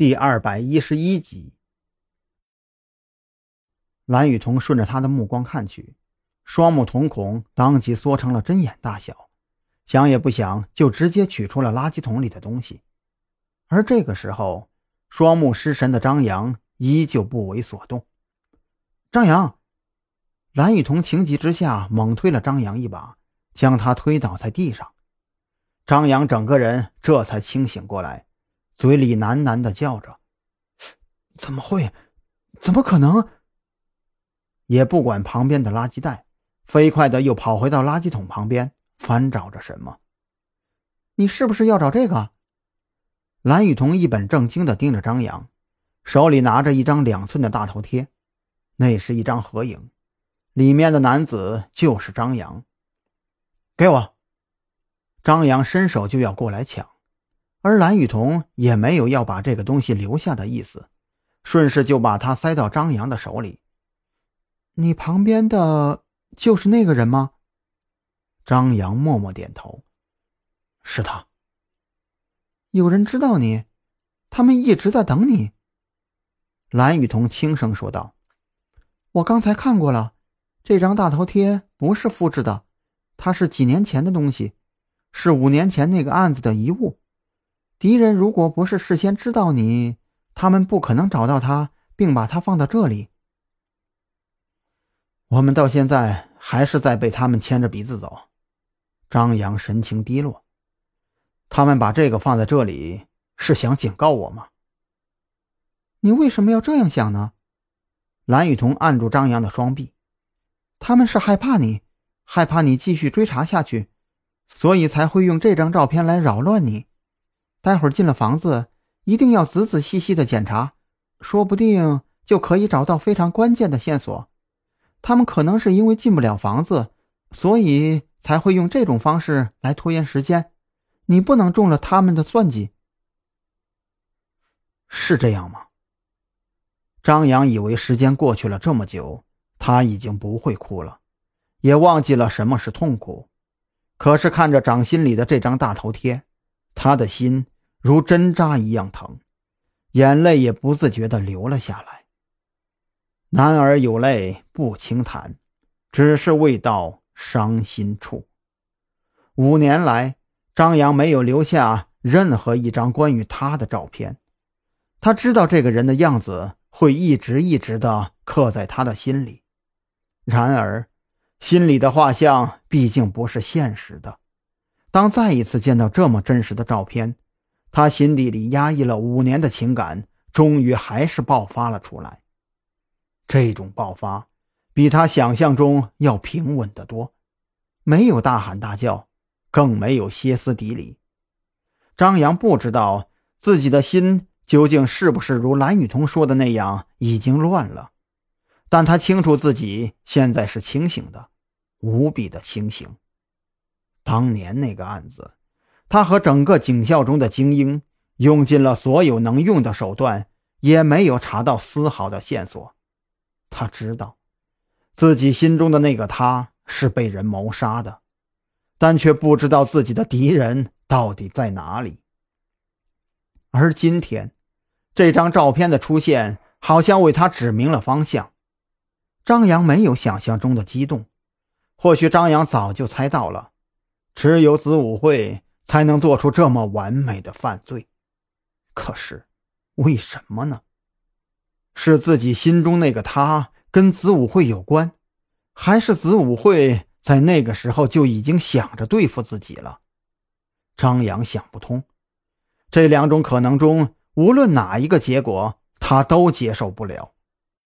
第二百一十一集，蓝雨桐顺着他的目光看去，双目瞳孔当即缩成了针眼大小，想也不想就直接取出了垃圾桶里的东西。而这个时候，双目失神的张扬依旧不为所动。张扬，蓝雨桐情急之下猛推了张扬一把，将他推倒在地上。张扬整个人这才清醒过来。嘴里喃喃的叫着：“怎么会？怎么可能？”也不管旁边的垃圾袋，飞快的又跑回到垃圾桶旁边，翻找着什么。你是不是要找这个？蓝雨桐一本正经的盯着张扬，手里拿着一张两寸的大头贴，那是一张合影，里面的男子就是张扬。给我！张扬伸手就要过来抢。而蓝雨桐也没有要把这个东西留下的意思，顺势就把它塞到张扬的手里。你旁边的就是那个人吗？张扬默默点头。是他。有人知道你，他们一直在等你。蓝雨桐轻声说道：“我刚才看过了，这张大头贴不是复制的，它是几年前的东西，是五年前那个案子的遗物。”敌人如果不是事先知道你，他们不可能找到他，并把他放到这里。我们到现在还是在被他们牵着鼻子走。张扬神情低落。他们把这个放在这里，是想警告我吗？你为什么要这样想呢？蓝雨桐按住张扬的双臂。他们是害怕你，害怕你继续追查下去，所以才会用这张照片来扰乱你。待会儿进了房子，一定要仔仔细细的检查，说不定就可以找到非常关键的线索。他们可能是因为进不了房子，所以才会用这种方式来拖延时间。你不能中了他们的算计，是这样吗？张扬以为时间过去了这么久，他已经不会哭了，也忘记了什么是痛苦。可是看着掌心里的这张大头贴。他的心如针扎一样疼，眼泪也不自觉地流了下来。男儿有泪不轻弹，只是未到伤心处。五年来，张扬没有留下任何一张关于他的照片。他知道这个人的样子会一直一直地刻在他的心里。然而，心里的画像毕竟不是现实的。当再一次见到这么真实的照片，他心底里压抑了五年的情感，终于还是爆发了出来。这种爆发比他想象中要平稳得多，没有大喊大叫，更没有歇斯底里。张扬不知道自己的心究竟是不是如蓝雨桐说的那样已经乱了，但他清楚自己现在是清醒的，无比的清醒。当年那个案子，他和整个警校中的精英用尽了所有能用的手段，也没有查到丝毫的线索。他知道，自己心中的那个他是被人谋杀的，但却不知道自己的敌人到底在哪里。而今天，这张照片的出现，好像为他指明了方向。张扬没有想象中的激动，或许张扬早就猜到了。只有子午会才能做出这么完美的犯罪，可是，为什么呢？是自己心中那个他跟子午会有关，还是子午会在那个时候就已经想着对付自己了？张扬想不通，这两种可能中，无论哪一个结果，他都接受不了。